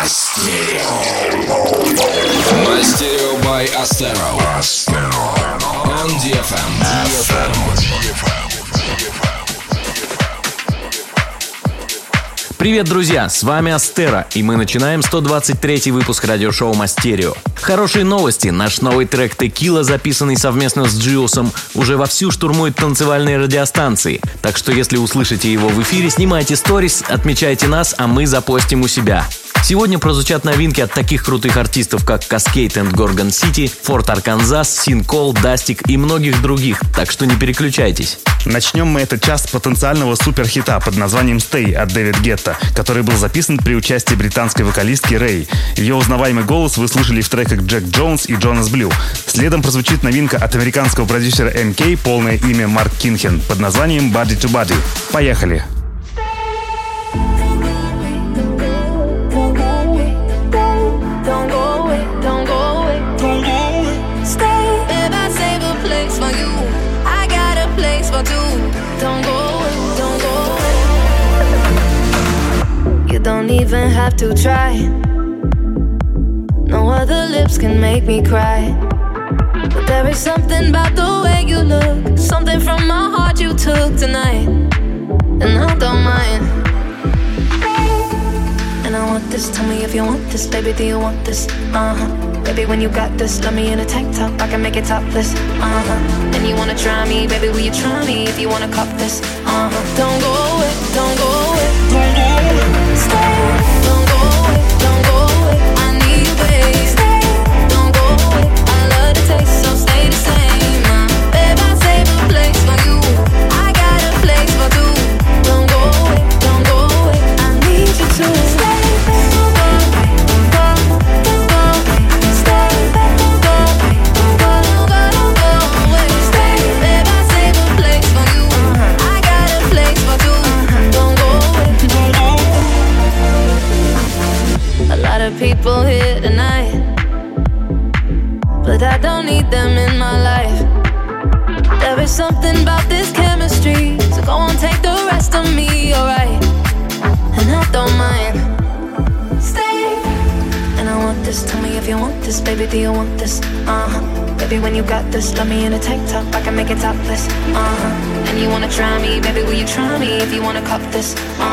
Мастерио by Astero. On DFM. DFM. Привет, друзья! С вами Астера, и мы начинаем 123 выпуск радиошоу Мастерио. Хорошие новости. Наш новый трек «Текила», записанный совместно с Джиосом, уже вовсю штурмует танцевальные радиостанции. Так что если услышите его в эфире, снимайте сторис, отмечайте нас, а мы запостим у себя. Сегодня прозвучат новинки от таких крутых артистов, как Cascade and Gorgon City, Fort Arkansas, Синкол, Дастик и многих других, так что не переключайтесь. Начнем мы этот час с потенциального суперхита под названием «Stay» от Дэвид Гетта, который был записан при участии британской вокалистки Рэй. Ее узнаваемый голос вы слышали в треках Джек Джонс и Джонас Блю. Следом прозвучит новинка от американского продюсера MK, полное имя Марк Кинхен, под названием «Body to Body». Поехали! Don't don't even have to try. No other lips can make me cry. But there is something about the way you look, something from my heart you took tonight, and I don't mind. And I want this, tell me if you want this, baby, do you want this? Uh huh. Baby, when you got this, let me in a tank top, I can make it topless. Uh huh. And you wanna try me, baby, will you try me if you wanna cop this? Uh huh. Don't go away, don't go away, don't go away. Stay, this?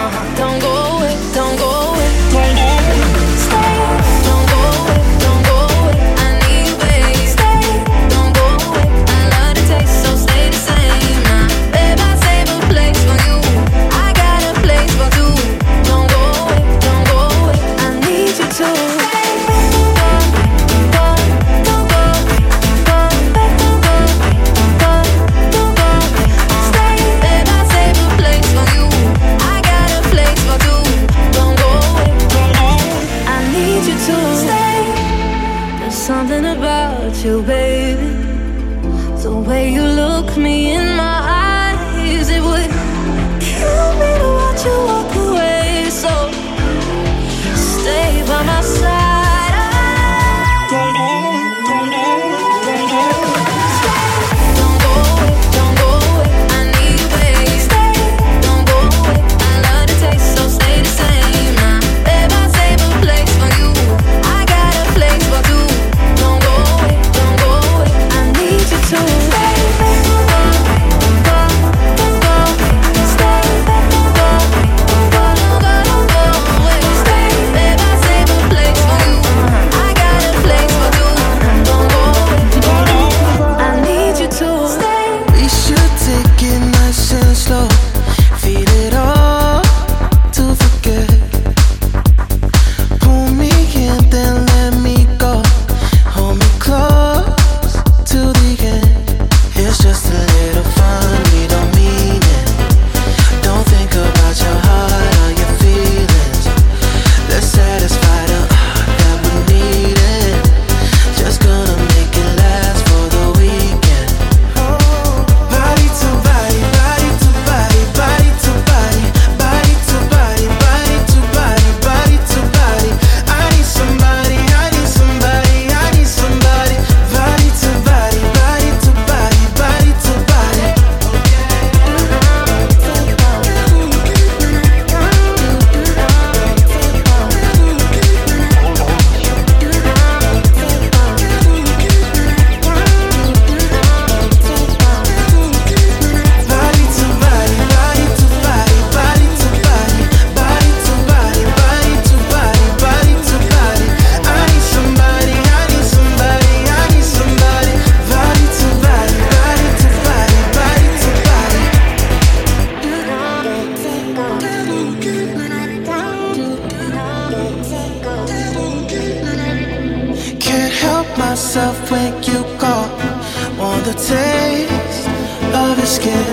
the taste of his skin.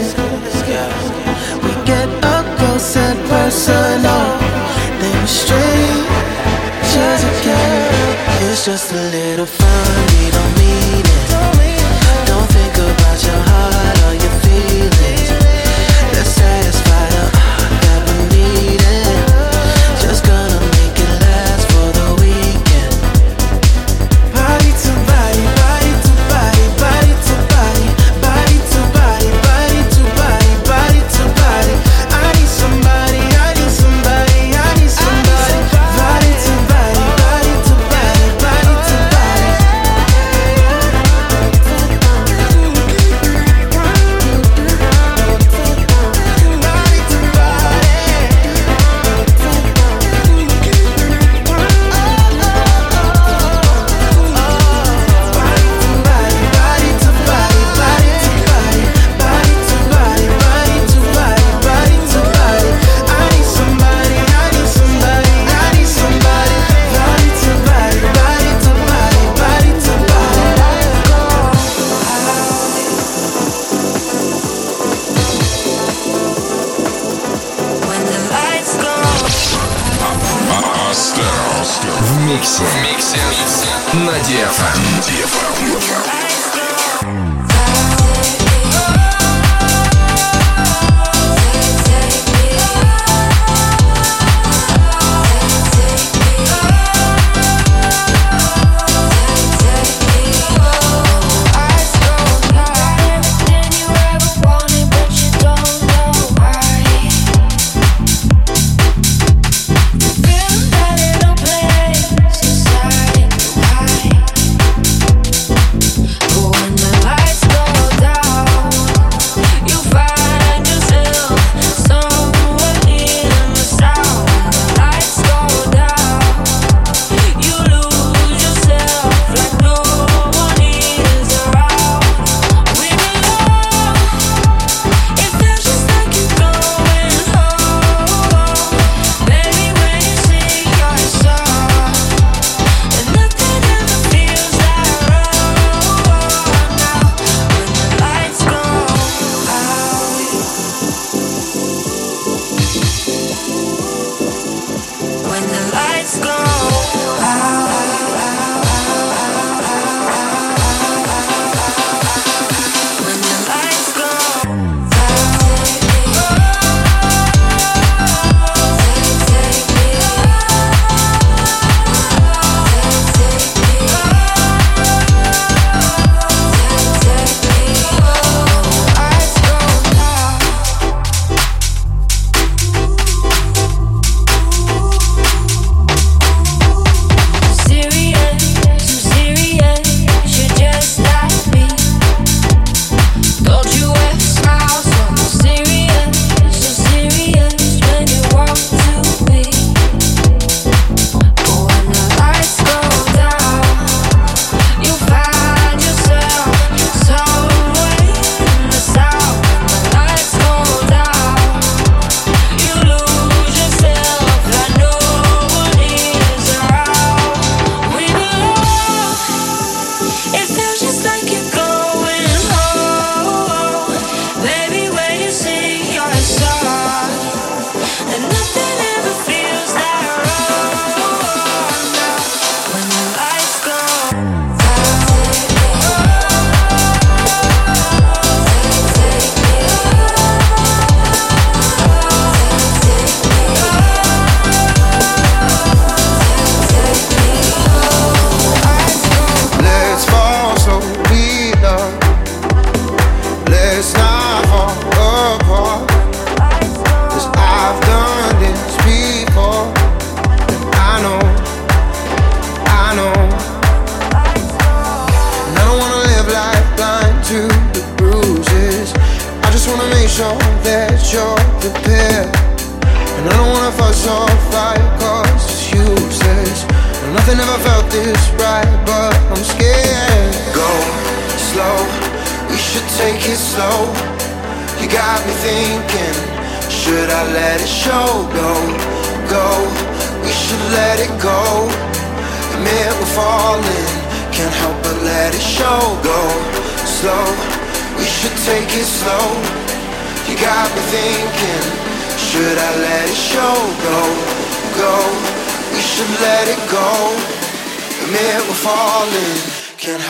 We get up close and personal, then we're strangers again. It's just a little funny.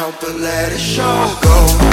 Help but let it show. Go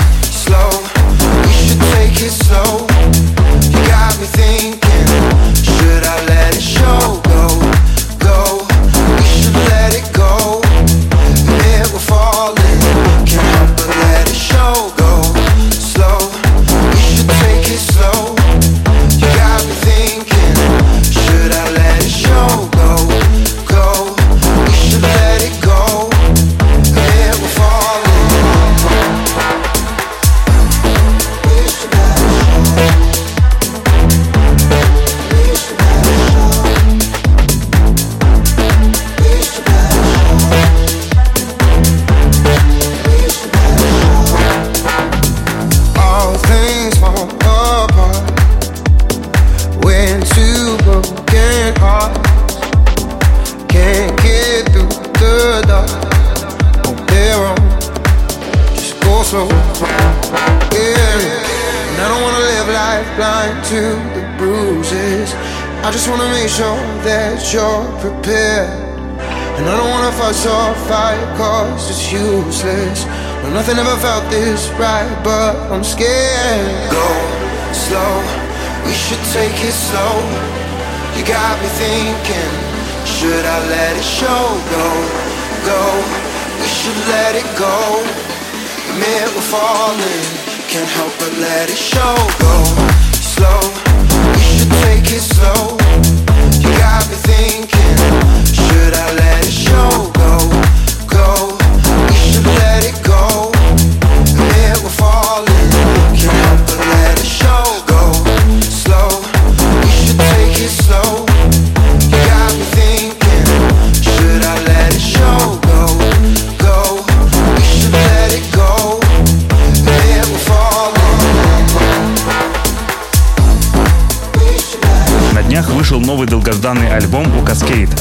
this right but I'm scared. Go slow, we should take it slow. You got me thinking, should I let it show? Go, go, we should let it go. Admit we're falling, can't help but let it show. Go slow, we should take it slow. You got me thinking, should I let it show? Долгожданный альбом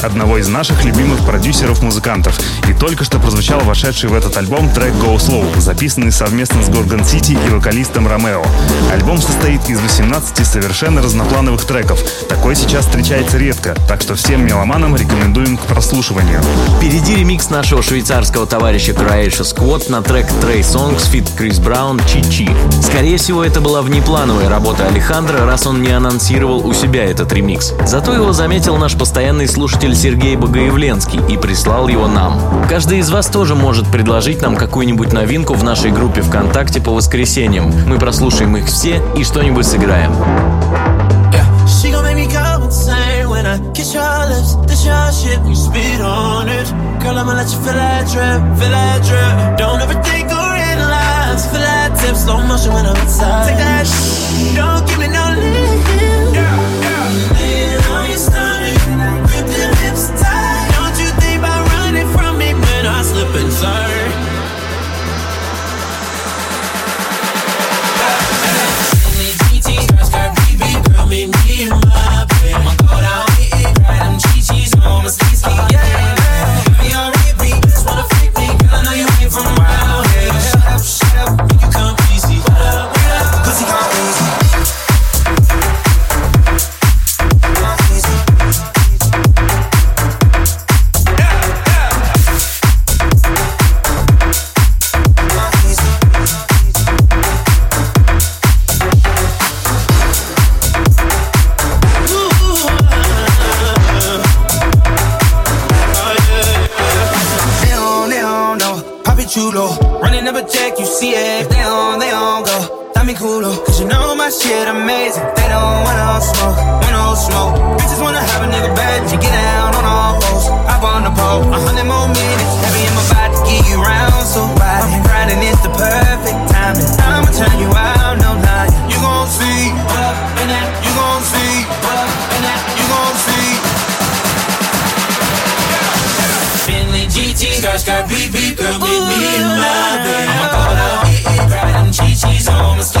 одного из наших любимых продюсеров-музыкантов. И только что прозвучал вошедший в этот альбом трек Go Slow, записанный совместно с Gorgon City и вокалистом Ромео. Альбом состоит из 18 совершенно разноплановых треков. Такой сейчас встречается редко, так что всем меломанам рекомендуем к прослушиванию. Впереди ремикс нашего швейцарского товарища Croatia Squad на трек Trey Songs Fit Крис Браун Чи-Чи. Скорее всего, это была внеплановая работа Алехандро, раз он не анонсировал у себя этот ремикс. Зато его заметил наш постоянный слушатель Сергей Богоявленский и прислал его нам. Каждый из вас тоже может предложить нам какую-нибудь новинку в нашей группе ВКонтакте по воскресеньям. Мы прослушаем их все и что-нибудь сыграем. Slow motion when I'm inside. Take that don't give me no leave. up. Me, me, my baby. I'm gonna go down, eat, eat, ride them cheese, cheese on my skis. No smoke, want no smoke. Bitches wanna have a nigga bad. You get down on all fours. Hop on the pole. A hundred more minutes. Heavy in my body, get you round. So wide. I'm grinding, it's the perfect timing. I'ma turn you out, no lie. You gon' see. Up and that. You gon' see. Up and that. You gon' see. Bentley GT, skirt, skirt, beat, beat, girl, meet me in my bed. I'ma go down, hit it right. Them Chi-Chi's on my ski ski,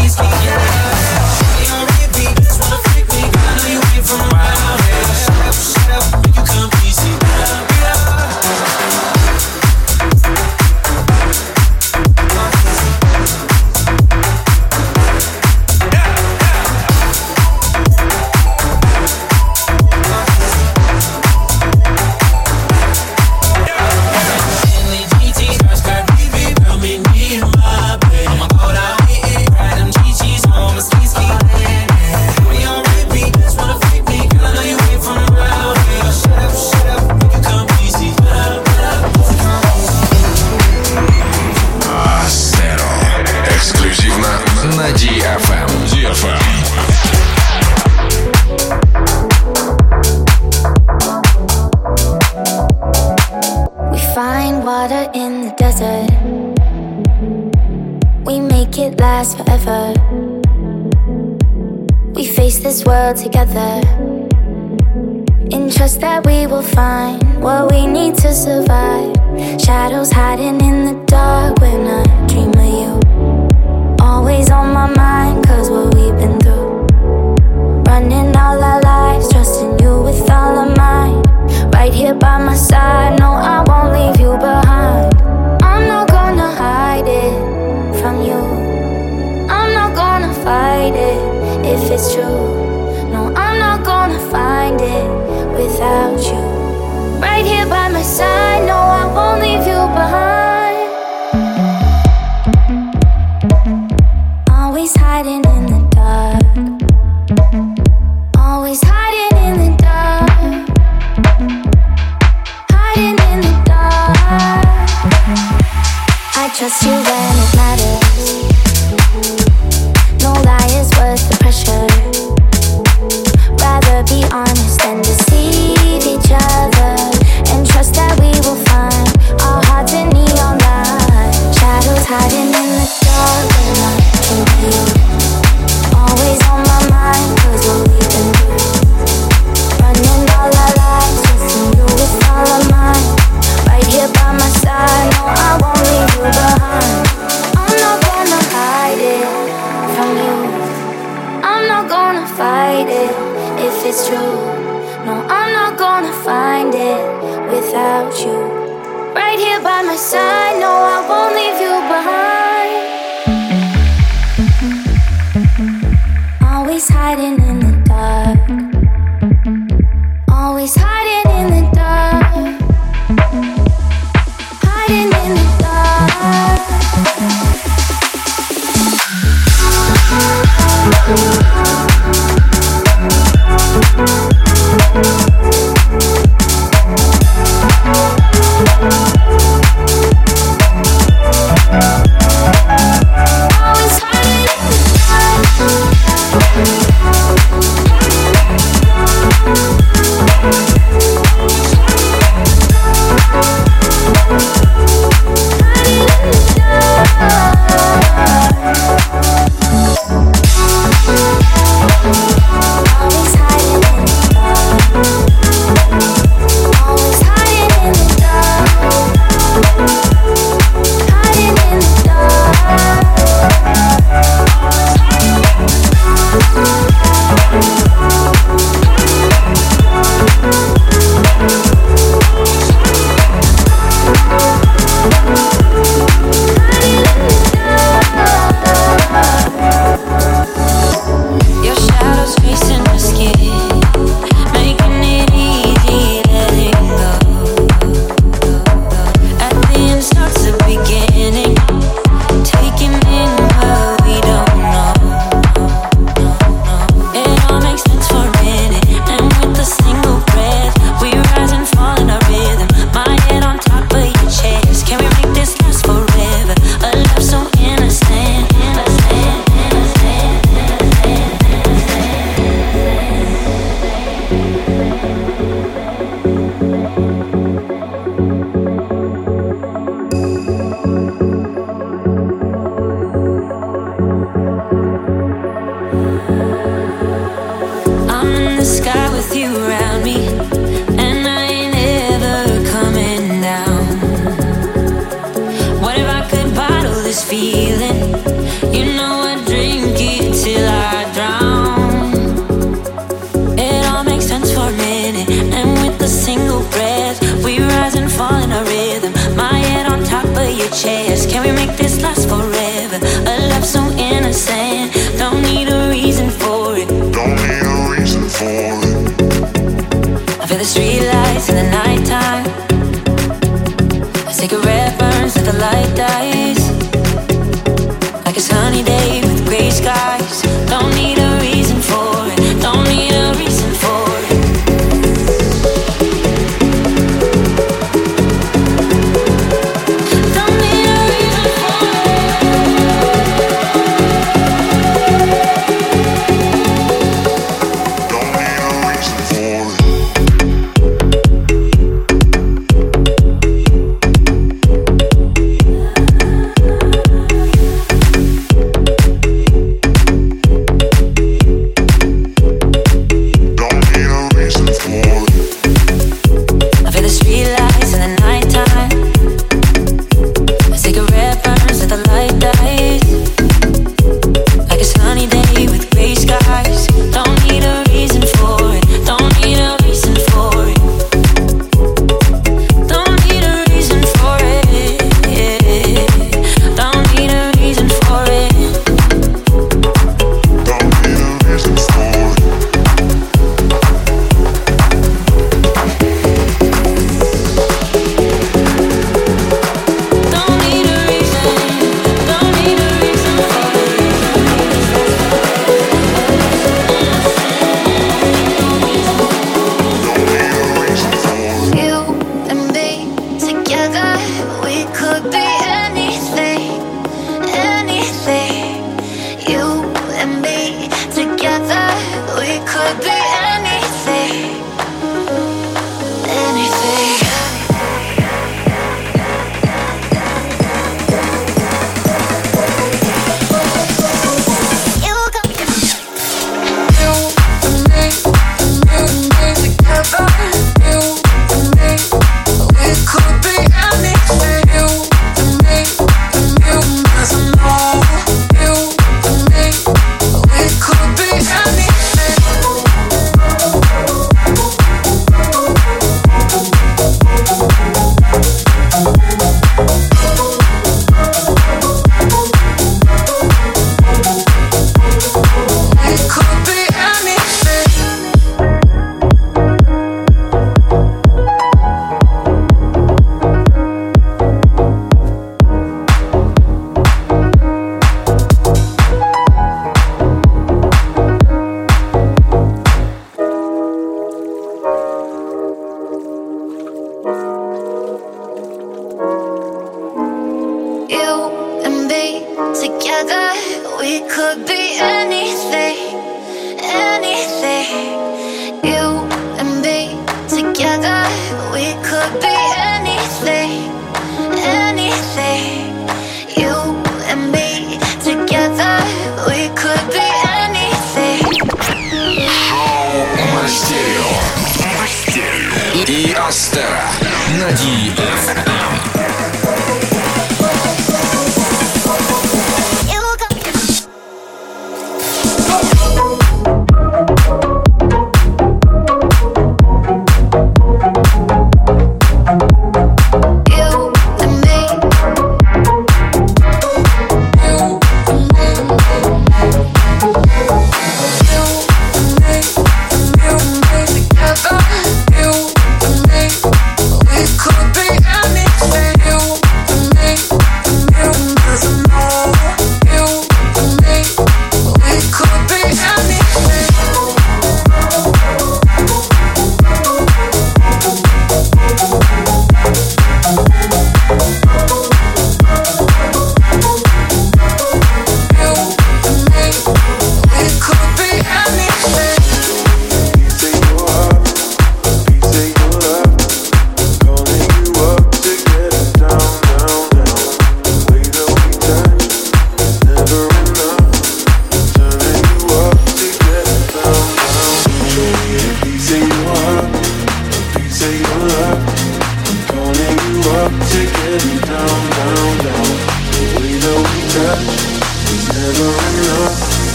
if it's true. No, I'm not gonna find it without you. Right here by my side, no, I won't leave you behind.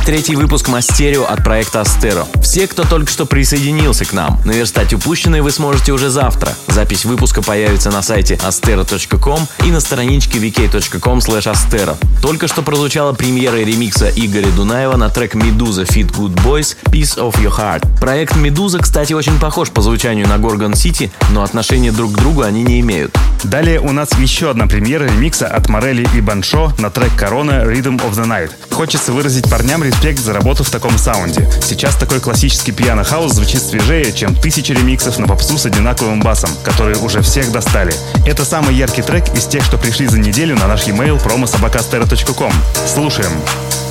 123 выпуск Мастерио от проекта Астеро. Все, кто только что присоединился к нам, наверстать упущенные вы сможете уже завтра. Запись выпуска появится на сайте astero.com и на страничке vk.com astero. Только что прозвучала премьера ремикса Игоря Дунаева на трек «Медуза» Fit Good Boys «Piece of Your Heart». Проект «Медуза», кстати, очень похож по звучанию на Gorgon City, но отношения друг к другу они не имеют. Далее у нас еще одна премьера ремикса от Морели и Баншо на трек «Корона Rhythm of the Night». Хочется выразить парням респект за работу в таком саунде. Сейчас такой классический пиано-хаус звучит свежее, чем тысячи ремиксов на попсу с одинаковым басом, которые уже всех достали. Это самый яркий трек из тех, что пришли за неделю на наш e-mail promosobakastera.com. Слушаем. twist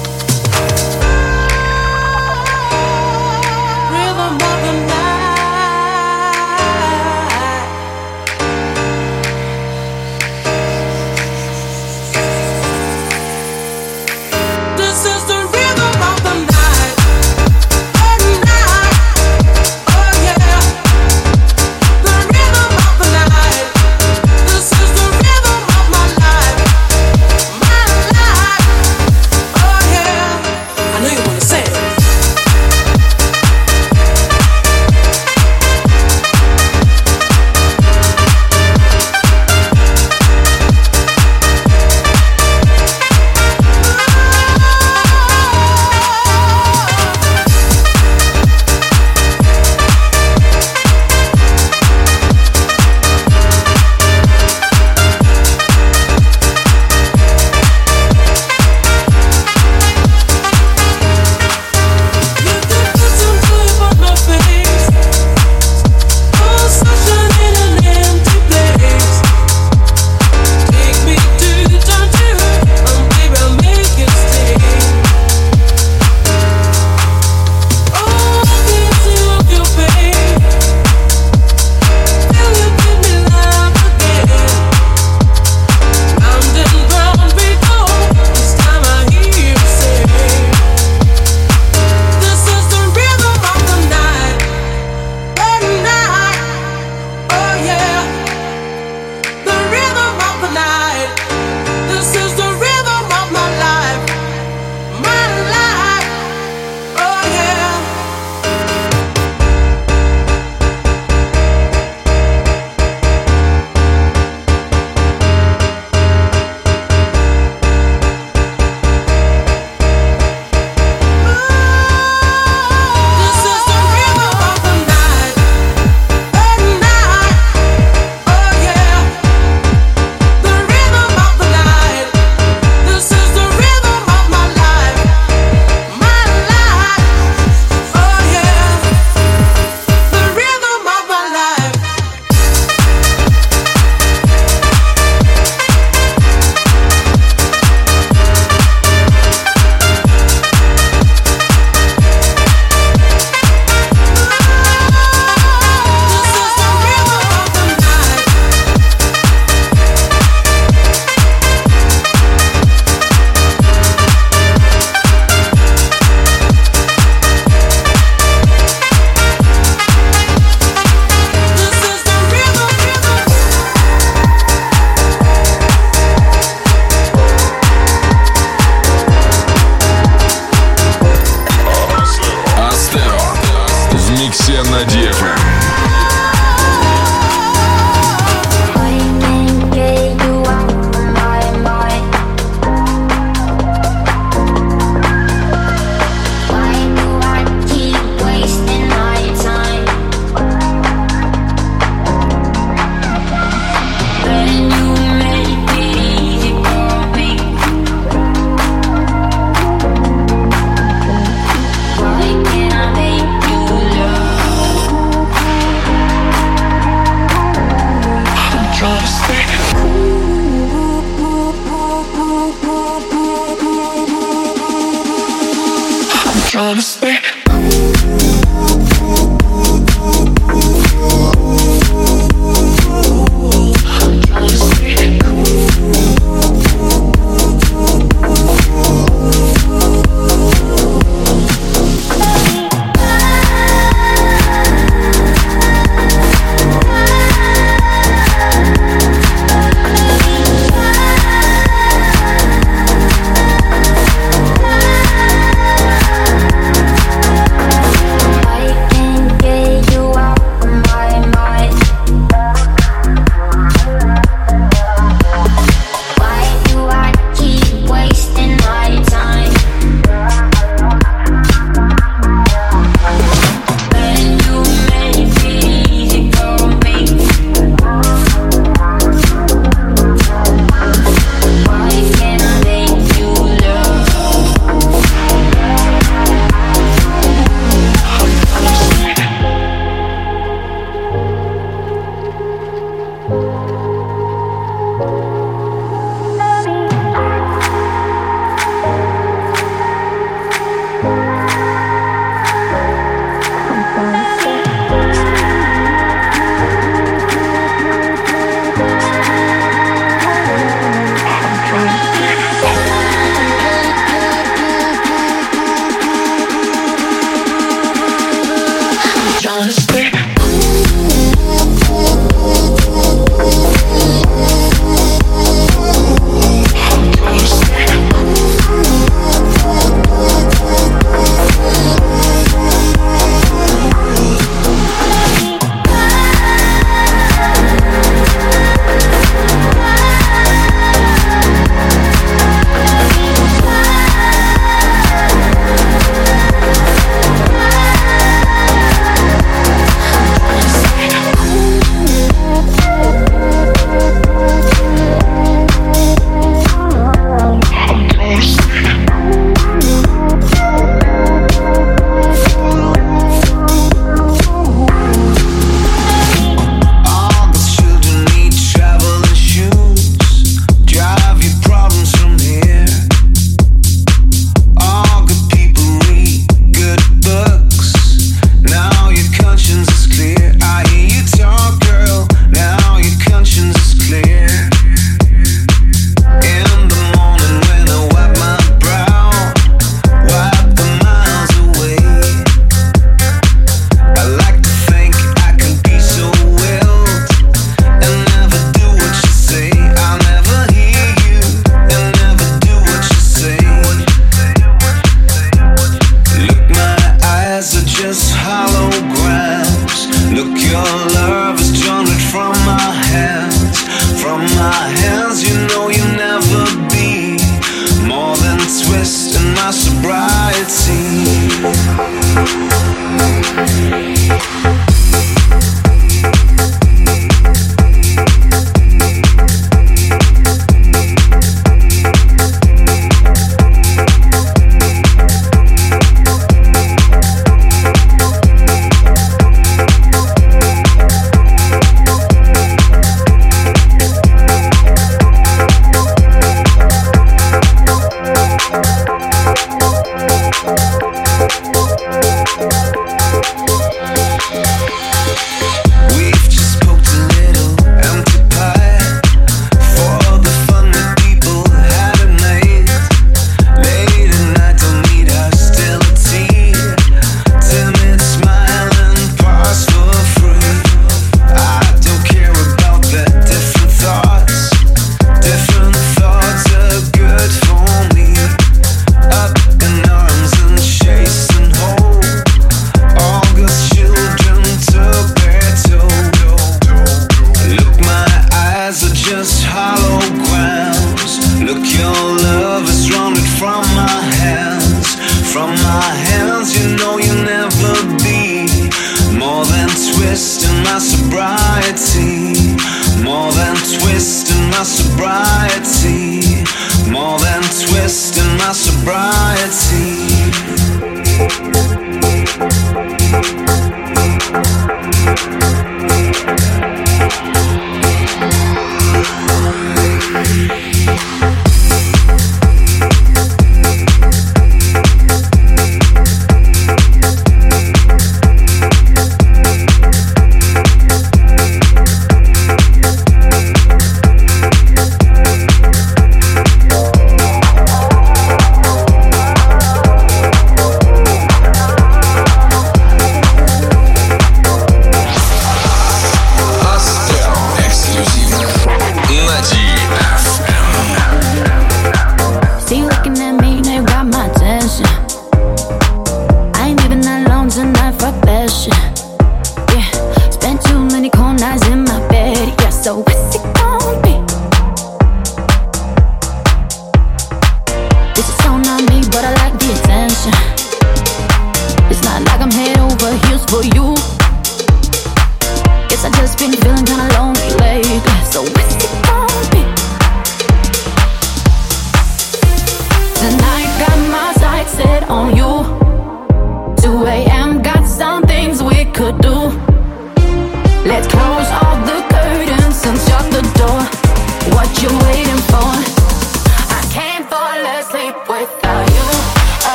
love is drawn from my hand.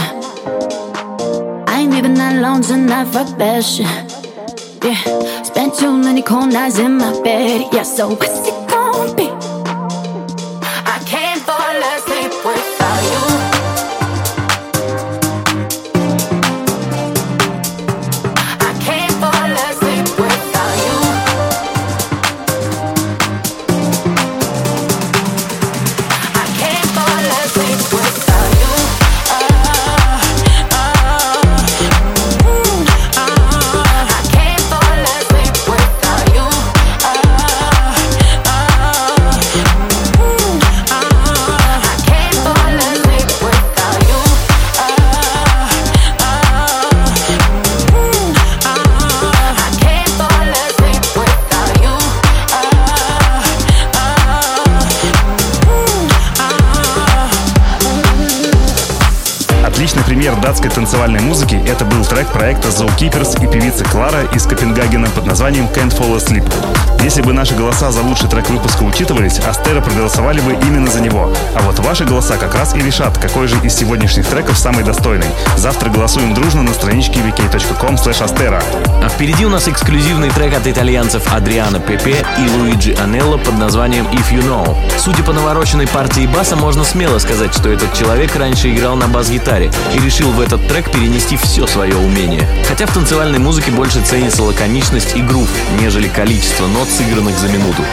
I ain't leaving that alone tonight for passion. Yeah, spent too many cold nights in my bed. Yeah, so. Танцевальной музыки это был трек проекта Zookeepers и певицы Клара из Копенгагена под названием Can't Fall Asleep. Если бы наши голоса за лучший трек выпуска учитывались, Астера проголосовали бы именно за него. А вот ваши голоса как раз и решат, какой же из сегодняшних треков самый достойный. Завтра голосуем дружно на страничке vk.com. А впереди у нас эксклюзивный трек от итальянцев Адриано Пепе и Луиджи Анелло под названием If You Know. Судя по навороченной партии баса, можно смело сказать, что этот человек раньше играл на бас-гитаре и решил в этот трек перенести все свое умение. Хотя в танцевальной музыке больше ценится лаконичность и грув, нежели количество нот, сыгранных за минуту.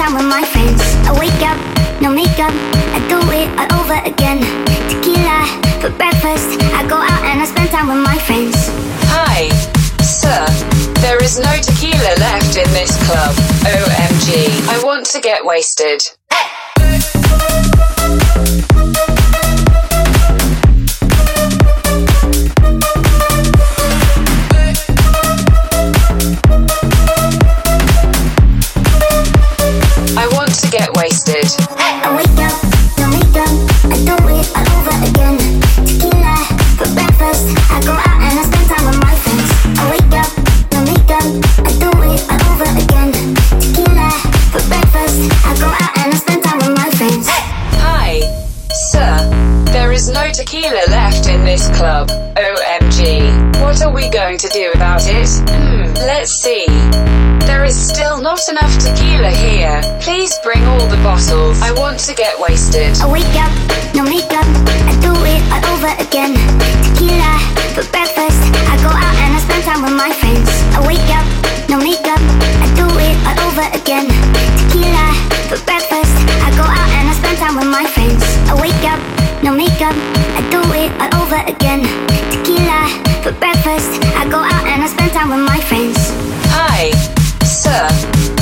Time with my friends. I wake up, no makeup, I do it all over again. Tequila for breakfast, I go out and I spend time with my friends. Hi, sir. There is no tequila left in this club. OMG. I want to get wasted. I tequila left in this club. OMG. What are we going to do about it? Hmm, let's see. There is still not enough tequila here. Please bring all the bottles. I want to get wasted. I wake up, no makeup, I do it all over again. Tequila for breakfast, I go out and I spend time with my friends. I wake up, no makeup, I do it all over again. Tequila for breakfast, I go out and I spend time with my friends. I wake up, makeup, I do it all over again. Tequila for breakfast, I go out and I spend time with my friends. Hi, sir.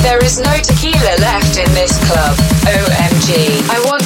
There is no tequila left in this club. OMG. I want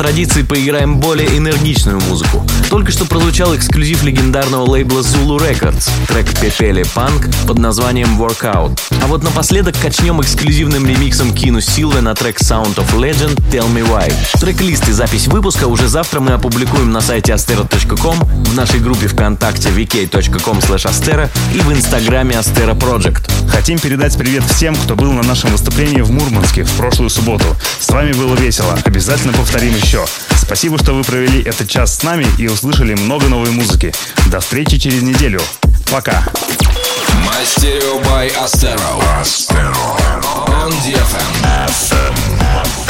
традиции поиграем более энергичную музыку. Только что прозвучал эксклюзив легендарного лейбла Zulu Records, трек Пепели Панк под названием Workout. А вот напоследок качнем эксклюзивным ремиксом Кину Силвы на трек Sound of Legend Tell Me Why. Трек-лист и запись выпуска уже завтра мы опубликуем на сайте astero.com, в нашей группе ВКонтакте vk.com astera и в инстаграме Astera Project. Хотим передать привет всем, кто был на нашем выступлении в Мурманске в прошлую субботу. С вами было весело. Обязательно повторим еще. Спасибо, что вы провели этот час с нами и услышали много новой музыки. До встречи через неделю. Пока. Stereo by Astero. Astero. On DFM.